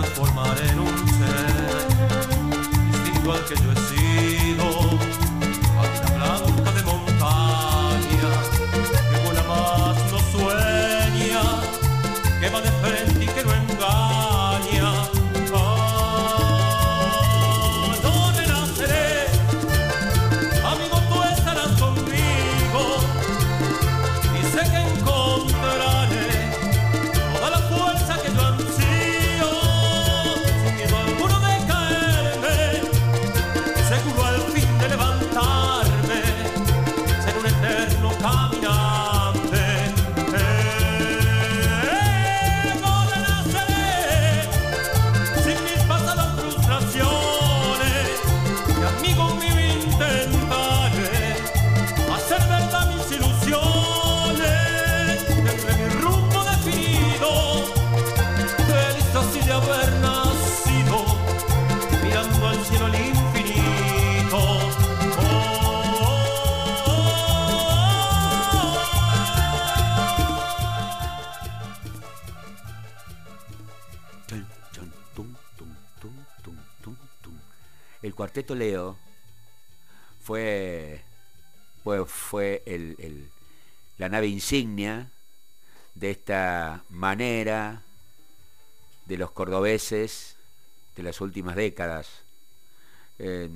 transformar en un ser distinto al que yo he sido. Leo fue, fue, la nave insignia de esta manera de los cordobeses de las últimas décadas. creo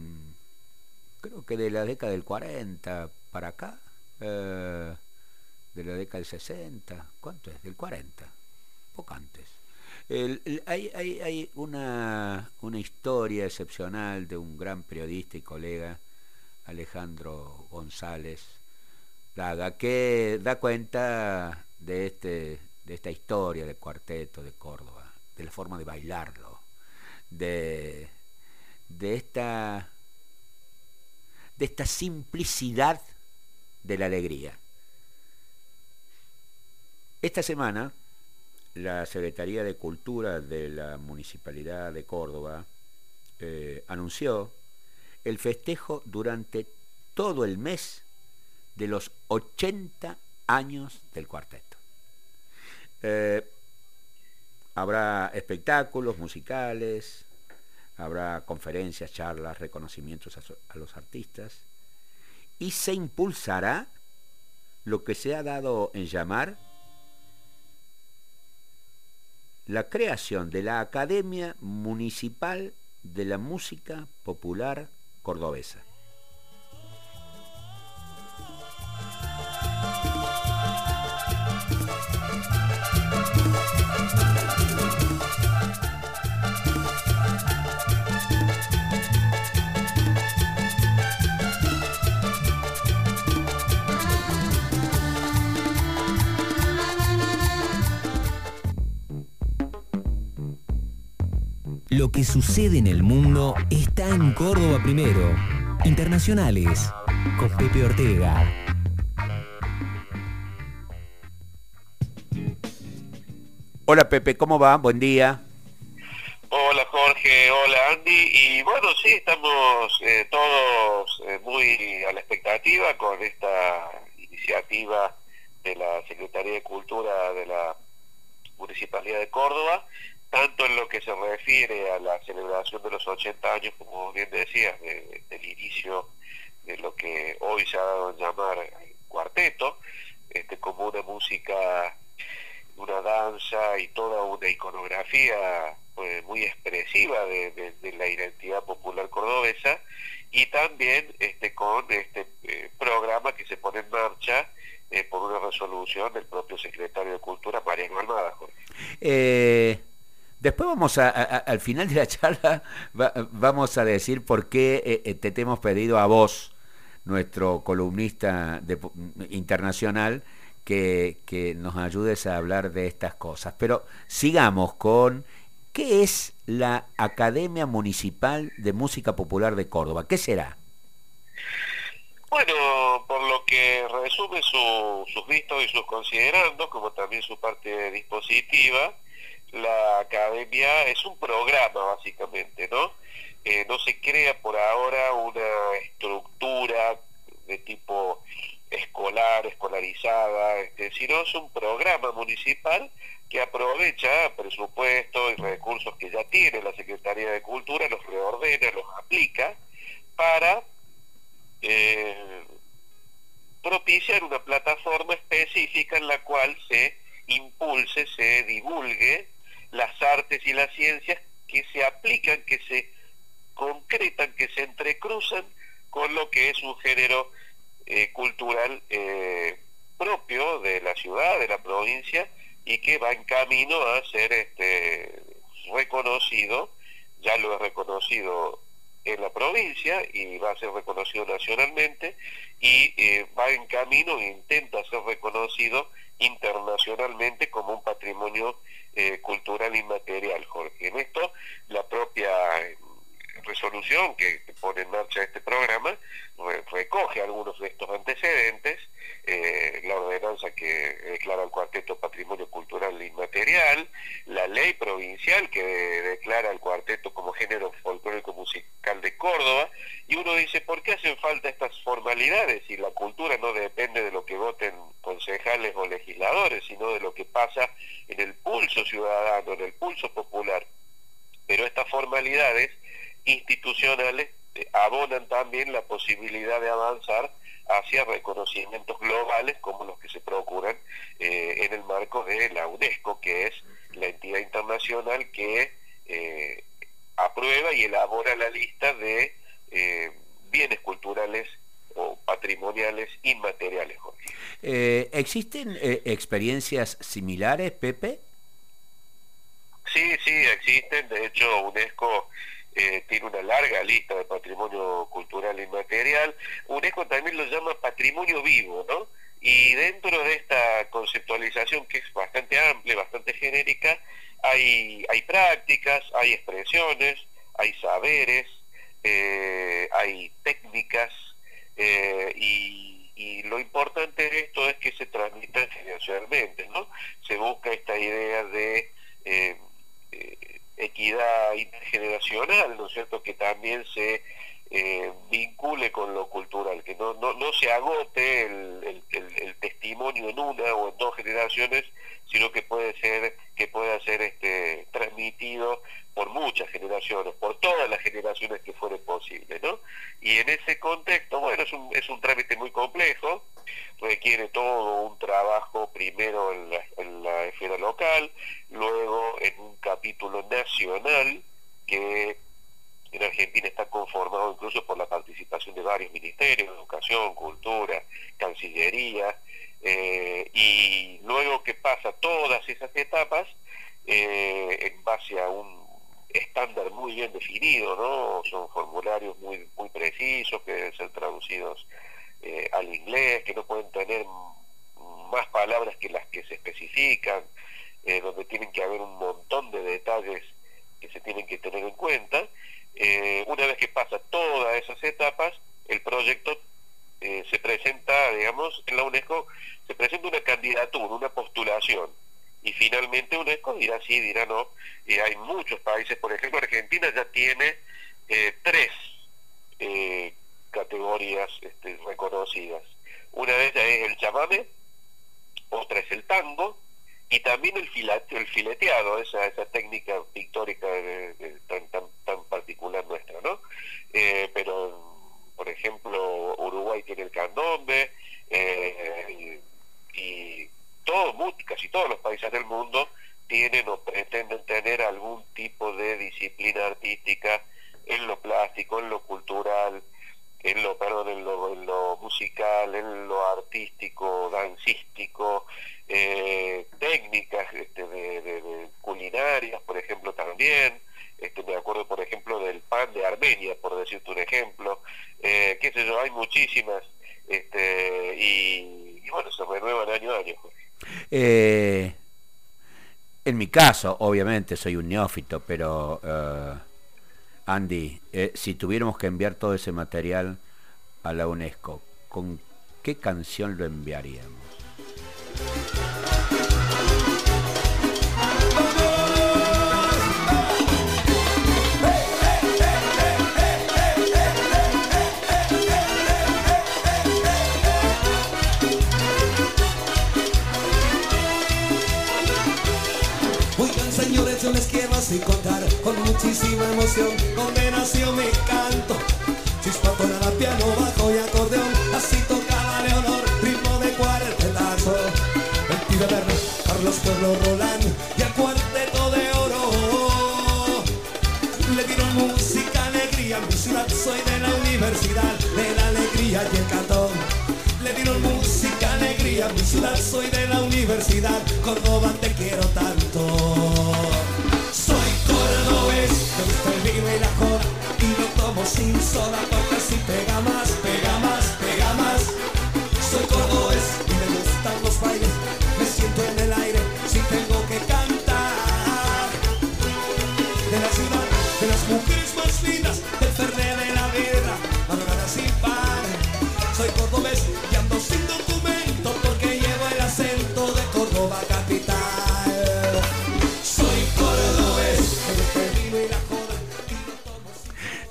que de la década del 40 para acá, eh, de la década del 60, ¿cuánto es? Del 40, poco antes hay, una, historia excepcional de un gran periodista y colega, Alejandro González Plaga, que da cuenta de, este, de esta historia del cuarteto de Córdoba, de la forma de bailarlo, de, de, esta, de esta simplicidad de la alegría. Esta semana la Secretaría de Cultura de la Municipalidad de Córdoba eh, anunció el festejo durante todo el mes de los 80 años del cuarteto. Eh, habrá espectáculos musicales, habrá conferencias, charlas, reconocimientos a los artistas y se impulsará lo que se ha dado en llamar la creación de la Academia Municipal de la Música Popular Cordobesa. Lo que sucede en el mundo está en Córdoba primero. Internacionales con Pepe Ortega. Hola Pepe, ¿cómo va? Buen día. Hola Jorge, hola Andy. Y bueno, sí, estamos eh, todos eh, muy a la expectativa con esta iniciativa de la Secretaría de Cultura de la Municipalidad de Córdoba, tanto en lo que se refiere a la celebración de los 80 años, como bien decías, del inicio de lo que hoy se ha dado a llamar cuarteto, este, como una música, una danza y toda una iconografía pues, muy expresiva de, la identidad popular cordobesa, y también este, con este eh, programa que se pone en marcha eh, por una resolución del propio secretario de Cultura, Mariano Almada. Jorge. Eh, Después vamos a, al final de la charla, vamos a decir por qué eh, eh, te, hemos pedido a vos, nuestro columnista internacional, que, que nos ayudes a hablar de estas cosas. Pero sigamos con ¿qué es la Academia Municipal de Música Popular de Córdoba? ¿Qué será? Bueno, por lo que resume sus vistos y sus considerandos, como también su parte dispositiva, la academia es un programa básicamente, ¿no? Eh, no se crea por ahora una estructura de tipo escolar, escolarizada, este, sino es un programa municipal que aprovecha presupuestos y recursos que ya tiene la Secretaría de Cultura, los reordena, los aplica para eh, propiciar una plataforma específica en la cual se impulse, se divulgue las artes y las ciencias que se aplican, que se concretan, que se entrecruzan con lo que es un género eh, cultural eh, propio de la ciudad, de la provincia, y que va en camino a ser este, reconocido, ya lo he reconocido en la provincia y va a ser reconocido nacionalmente y eh, va en camino e intenta ser reconocido internacionalmente como un patrimonio eh, cultural inmaterial, Jorge. En esto, la propia resolución que pone en marcha este programa recoge algunos de estos antecedentes, eh, la ordenanza que declara el cuarteto patrimonio cultural inmaterial, la ley provincial que declara el cuarteto como género folclórico musical de Córdoba, y uno dice, ¿por qué hacen falta estas formalidades si la cultura no depende de lo que voten concejales o legisladores, sino de lo que pasa en el pulso ciudadano, en el pulso popular? Pero estas formalidades institucionales eh, abonan también la posibilidad de avanzar hacia reconocimientos globales como los que se procuran eh, en el marco de la UNESCO, que es la entidad internacional que eh, aprueba y elabora la lista de bienes culturales o patrimoniales inmateriales. ¿Existen experiencias similares, Pepe? Sí, sí, existen. De hecho, UNESCO eh, tiene una larga lista de patrimonio cultural inmaterial. UNESCO también lo llama patrimonio vivo, ¿no? Y dentro de esta conceptualización que es bastante amplia, bastante genérica, hay, hay prácticas, hay expresiones, hay saberes, eh, hay técnicas eh, y, lo importante de esto es que se transmitan generacionalmente, ¿no? Se busca esta idea de equidad intergeneracional, ¿no es cierto?, que también se eh, vincule con lo cultural, que no, no, no se agote el, el, testimonio en una o en dos generaciones, sino que puede ser, que pueda ser este, transmitido por muchas generaciones, por todas las generaciones que fuere posible, ¿no? Y en ese contexto, bueno, es un, es un trámite muy complejo, requiere todo un trabajo primero en la, en la esfera local, luego en un capítulo nacional que en Argentina está conformado incluso por la participación de varios ministerios, educación, cultura, cancillería, eh, y luego que pasa todas esas etapas eh, en base a un estándar muy bien definido, ¿no? Son formularios muy, muy precisos que deben ser traducidos eh, al inglés, que no pueden tener más palabras que las que se especifican, donde tienen que haber un montón de detalles que se tienen que tener en cuenta. una vez que pasa todas esas etapas, el proyecto eh, se presenta, digamos, en la UNESCO, se presenta una candidatura, una postulación, y finalmente UNESCO dirá sí, dirá no. y hay muchos países, por ejemplo, Argentina ya tiene eh, tres eh, categorías este, reconocidas. Una de ellas es el chamame, otra es el tango, y también el, el fileteado, esa, esa técnica pictórica tan, tan, tan particular nuestra, ¿no? pero por ejemplo, Uruguay tiene el candombe, eh, y todo, casi todos los países del mundo tienen o pretenden tener algún tipo de disciplina artística en lo plástico, en lo cultural, en lo, perdón, en lo, musical, en lo artístico, dancístico, eh, técnicas este, de, culinarias, por ejemplo, también. Este, me acuerdo, por ejemplo, del pan de Armenia, por decirte un ejemplo. Eh, qué sé yo, hay muchísimas. Este, y, y bueno, se renuevan año a año. Eh, en mi caso, obviamente, soy un neófito, pero eh, Andy, eh, si tuviéramos que enviar todo ese material a la UNESCO, ¿con qué canción lo enviaríamos? Y contar con muchísima emoción donde nació mi canto. Chispa la piano, bajo y acordeón, así tocaba Leonor, ritmo de cuartetazo. El pibe verde, Carlos Pueblo Roland y el cuarteto de oro. Le dieron música, alegría, mi ciudad soy de la universidad, de la alegría y el cantón. Le dieron música, alegría, mi ciudad soy de la universidad, Córdoba te quiero tanto.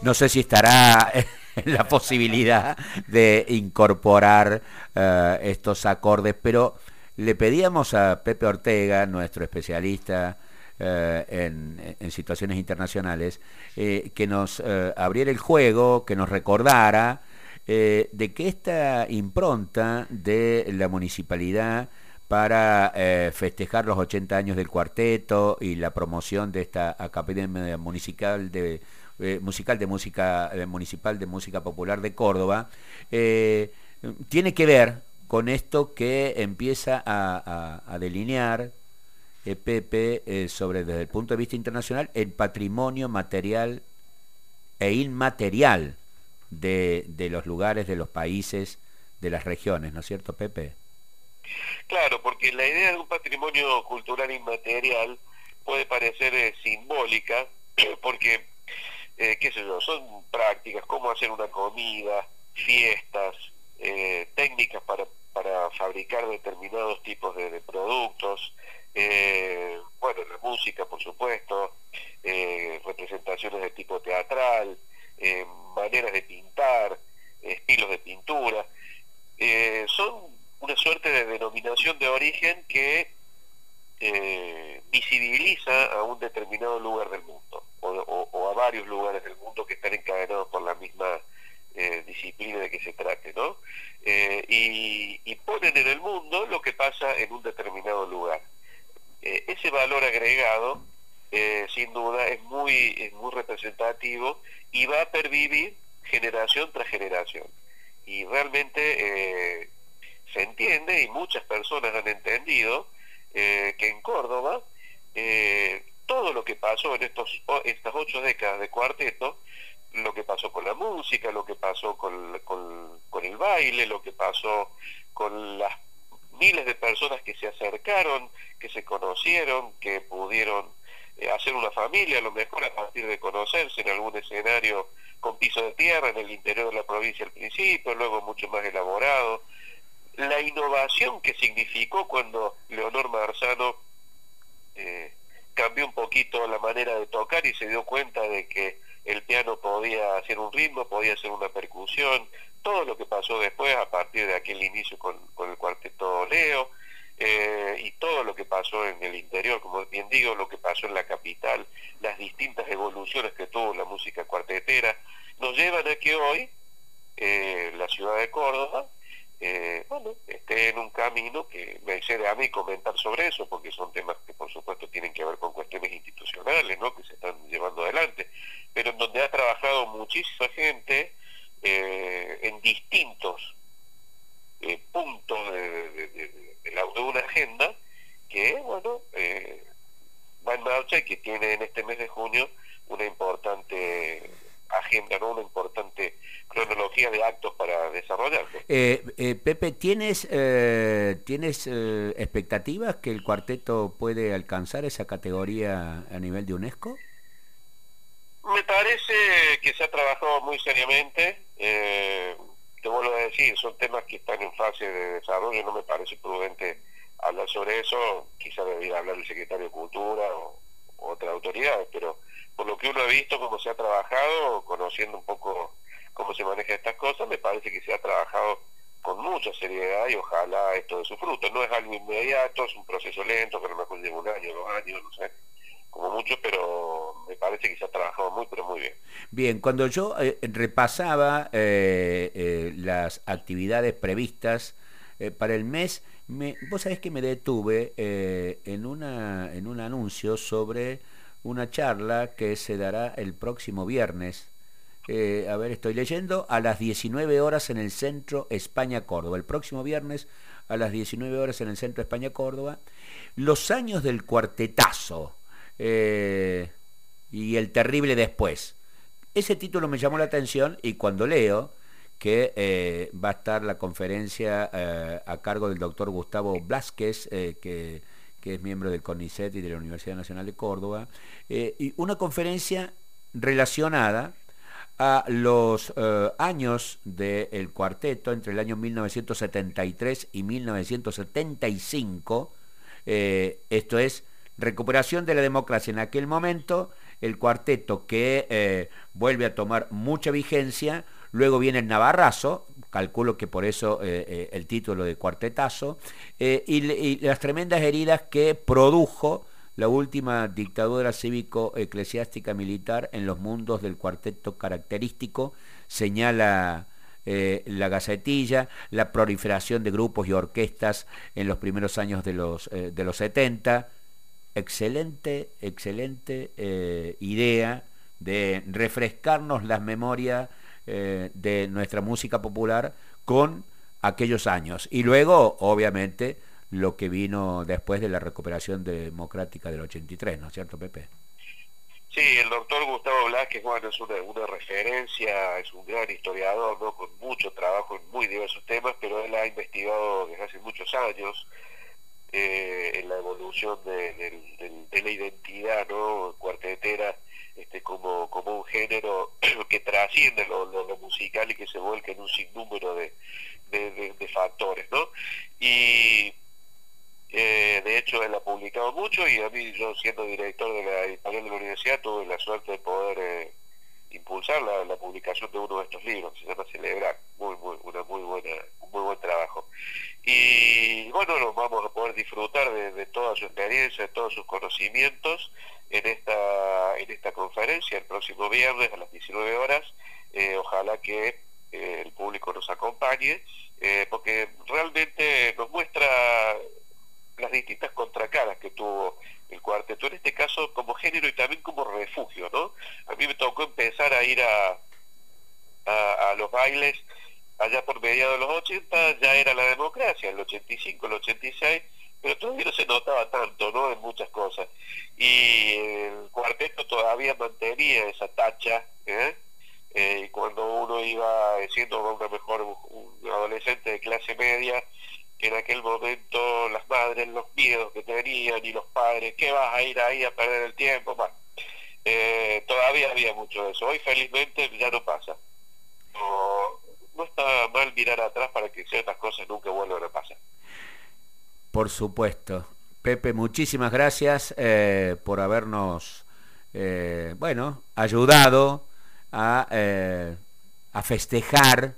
No sé si estará la posibilidad de incorporar eh, estos acordes, pero le pedíamos a Pepe Ortega, nuestro especialista eh, en, situaciones internacionales, eh, que nos abriera el juego, que nos recordara de que esta impronta de la municipalidad para festejar los 80 años del cuarteto y la promoción de esta Academia Municipal de, eh, musical de música eh, municipal de música popular de Córdoba eh, tiene que ver con esto que empieza a, delinear Pepe sobre desde el punto de vista internacional el patrimonio material e inmaterial de, de los lugares, de los países, de las regiones, ¿no es cierto, Pepe? Claro, porque la idea de un patrimonio cultural inmaterial puede parecer simbólica, porque, eh, qué sé yo, son prácticas, cómo hacer una comida, fiestas, eh, técnicas para, para fabricar determinados tipos de, productos, eh, bueno, la música, por supuesto, eh, representaciones de tipo teatral, maneras de pintar, estilos de pintura. Son una suerte de denominación de origen que eh, visibiliza a un determinado lugar del mundo o, varios lugares del mundo que están encadenados por la misma eh, disciplina de que se trate, ¿no? Eh, y, ponen en el mundo lo que pasa en un determinado lugar. Eh, ese valor agregado, sin duda, es muy, es muy representativo y va a pervivir generación tras generación. Y realmente se entiende y muchas personas han entendido que en Córdoba todo lo que pasó en estos estas ocho décadas de cuarteto, lo que pasó con la música, lo que pasó con, con- con el baile, lo que pasó con las miles de personas que se acercaron, que se conocieron, que pudieron eh, hacer una familia, a lo mejor a partir de conocerse en algún escenario con piso de tierra en el interior de la provincia al principio, luego mucho más elaborado. La innovación que significó cuando Leonor Marzano eh, cambió un poquito la manera de tocar y se dio cuenta de que el piano podía hacer un ritmo, podía hacer una percusión, todo lo que pasó después a partir de aquel inicio con, el cuarteto Leo eh, y todo lo que pasó en el interior, como bien digo, lo que pasó en la capital, las distintas evoluciones que tuvo la música cuartetera, nos llevan a que hoy eh, la ciudad de Córdoba eh, bueno, esté en un camino que me excede a mí comentar sobre eso, porque son temas que por supuesto tienen que ver con cuestiones institucionales, ¿no? que se están llevando adelante, pero en donde ha trabajado muchísima gente eh, en distintos eh, puntos de, de- de- de la- de una agenda que, bueno, eh, va en marcha y que tiene en este mes de junio una importante agenda, ¿no? una importante cronología de actos para desarrollar. Eh, eh, Pepe, ¿tienes, ¿tienes expectativas que el cuarteto puede alcanzar esa categoría a nivel de UNESCO? Me parece que se ha trabajado muy seriamente. te vuelvo a decir, son temas que están en fase de desarrollo, no me parece prudente hablar sobre eso, quizá debería hablar el secretario de Cultura o, otra autoridad, pero por lo que uno ha visto cómo se ha trabajado, conociendo un poco cómo se maneja estas cosas, me parece que se ha trabajado con mucha seriedad y ojalá esto de su fruto. No es algo inmediato, es un proceso lento, a lo mejor lleva un año, dos años, no sé, como mucho, pero me parece que se ha trabajado muy, pero muy bien. Bien, cuando yo eh, repasaba eh, eh, las actividades previstas para el mes, me, vos sabés que me detuve eh, en, una, en un anuncio sobre una charla que se dará el próximo viernes. Eh, a ver, estoy leyendo, a las 19 horas en el Centro España-Córdoba. El próximo viernes a las 19 horas en el Centro España-Córdoba. Los años del cuartetazo eh, y el terrible después. Ese título me llamó la atención y cuando leo que eh, va a estar la conferencia a cargo del doctor Gustavo Blasquez, eh, que, es miembro del CONICET y de la Universidad Nacional de Córdoba, y una conferencia relacionada a los años del cuarteto entre el año 1973 y 1975, esto es recuperación de la democracia. En aquel momento, el cuarteto que vuelve a tomar mucha vigencia, Luego viene el Navarrazo, calculo que por eso eh, eh, el título de cuartetazo, eh, y, las tremendas heridas que produjo la última dictadura cívico-eclesiástica militar en los mundos del cuarteto característico, señala la Gacetilla, la proliferación de grupos y orquestas en los primeros años de los, de los 70. Excelente, excelente idea de refrescarnos las memorias eh, de nuestra música popular con aquellos años. Y luego, obviamente, lo que vino después de la recuperación democrática del 83, ¿no es cierto, Pepe? Sí, el doctor Gustavo Blasquez, bueno, es una, referencia, es un gran historiador, ¿no? con mucho trabajo en muy diversos temas, pero él ha investigado desde hace muchos años eh, en la evolución de, la identidad ¿no? cuartetera este, como, como un género que trasciende lo, musical y que se vuelca en un sinnúmero de, de, factores, ¿no? Y eh, de hecho él ha publicado mucho y a mí yo siendo director de la editorial de la universidad tuve la suerte de poder eh, impulsar la, publicación de uno de estos libros, se llama Celebrar, muy, muy, una muy buena, muy buen trabajo. Y bueno, vamos a poder disfrutar de, toda su experiencia, de todos sus conocimientos en esta, en esta conferencia el próximo viernes a las 19 horas. Eh, ojalá que eh, el público nos acompañe, eh, porque realmente nos muestra las distintas contracaras que tuvo el cuarteto, en este caso como género y también como refugio, ¿no? A mí me tocó empezar a ir a, a, los bailes allá por mediados de los 80, ya era la democracia, el 85, el 86, pero todavía no se notaba tanto, ¿no? En muchas cosas. Y el cuarteto todavía mantenía esa tacha, ¿eh? eh cuando uno iba siendo una mejor un adolescente de clase media, que en aquel momento las madres, los miedos que tenían y los padres, ¿qué vas a ir ahí a perder el tiempo? Eh, todavía había mucho de eso. Hoy felizmente ya no pasa. No, no está mal mirar atrás para que ciertas cosas nunca vuelvan a pasar. Por supuesto. Pepe, muchísimas gracias eh, por habernos, eh, bueno, ayudado a, a festejar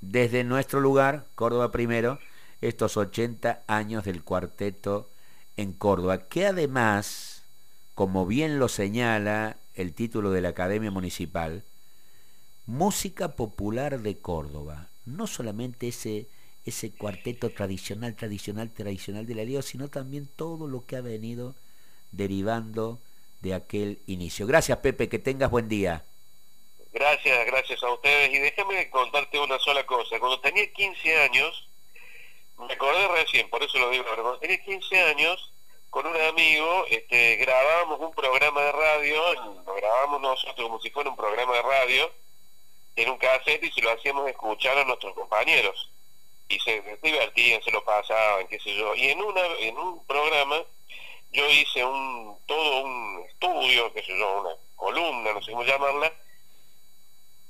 desde nuestro lugar, Córdoba primero, estos 80 años del cuarteto en Córdoba, que además, como bien lo señala el título de la Academia Municipal, música popular de Córdoba, no solamente ese, ese cuarteto tradicional, tradicional, tradicional de la Dios, sino también todo lo que ha venido derivando de aquel inicio. Gracias Pepe, que tengas buen día. Gracias, gracias a ustedes. Y déjame contarte una sola cosa. Cuando tenía 15 años, me acordé recién, por eso lo digo, cuando tenía 15 años, con un amigo, este, grabábamos un programa de radio, lo grabamos nosotros como si fuera un programa de radio en un cassette y se lo hacíamos escuchar a nuestros compañeros y se divertían, se lo pasaban, qué sé yo. Y en una en un programa yo hice un todo un estudio, qué sé yo, una columna, no sé cómo llamarla,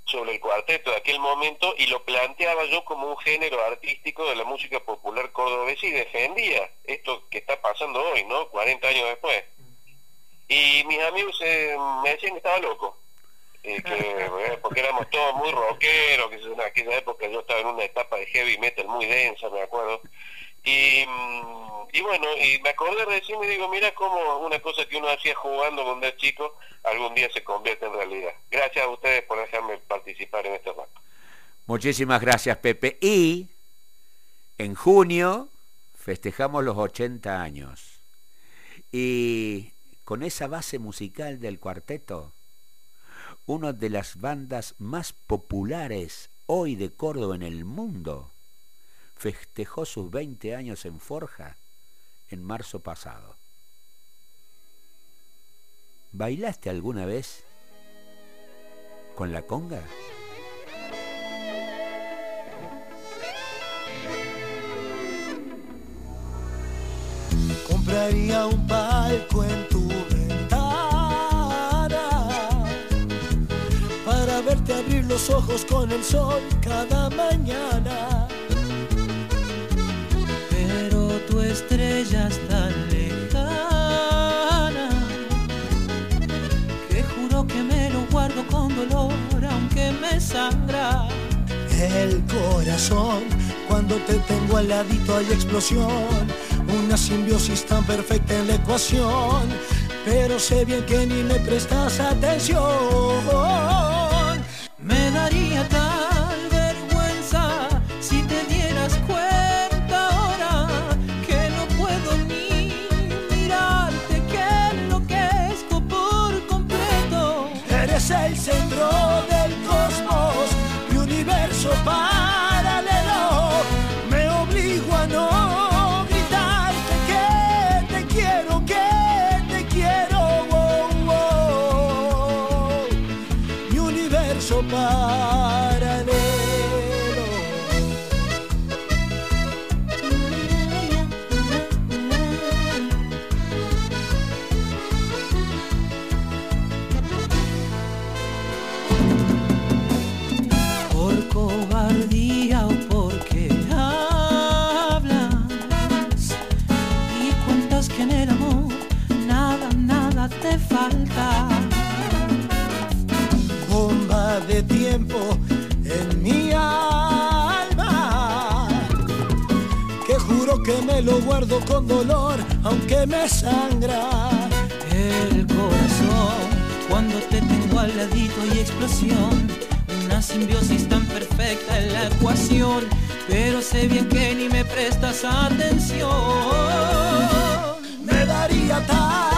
sobre el cuarteto de aquel momento y lo planteaba yo como un género artístico de la música popular cordobesa y defendía esto que está pasando hoy, ¿no? 40 años después. Y mis amigos eh, me decían que estaba loco, eh, que, eh, porque éramos todos muy rockeros, que en aquella época yo estaba en una etapa de heavy metal muy densa, me acuerdo. Y, y bueno, y me acordé recién y digo, mira cómo una cosa que uno hacía jugando cuando era chico, algún día se convierte en realidad. Gracias a ustedes por dejarme participar en este rato. Muchísimas gracias, Pepe. Y en junio festejamos los 80 años. Y con esa base musical del cuarteto, una de las bandas más populares hoy de Córdoba en el mundo, festejó sus 20 años en Forja en marzo pasado. ¿Bailaste alguna vez con la conga? Compraría un palco en tu verte abrir los ojos con el sol cada mañana. Pero tu estrella es tan lejana que juro que me lo guardo con dolor aunque me sangra. El corazón, cuando te tengo al ladito hay explosión, una simbiosis tan perfecta en la ecuación, pero sé bien que ni me prestas atención. Guardo con dolor, aunque me sangra. El corazón, cuando te tengo al ladito y explosión, una simbiosis tan perfecta en la ecuación, pero sé bien que ni me prestas atención. Me daría tal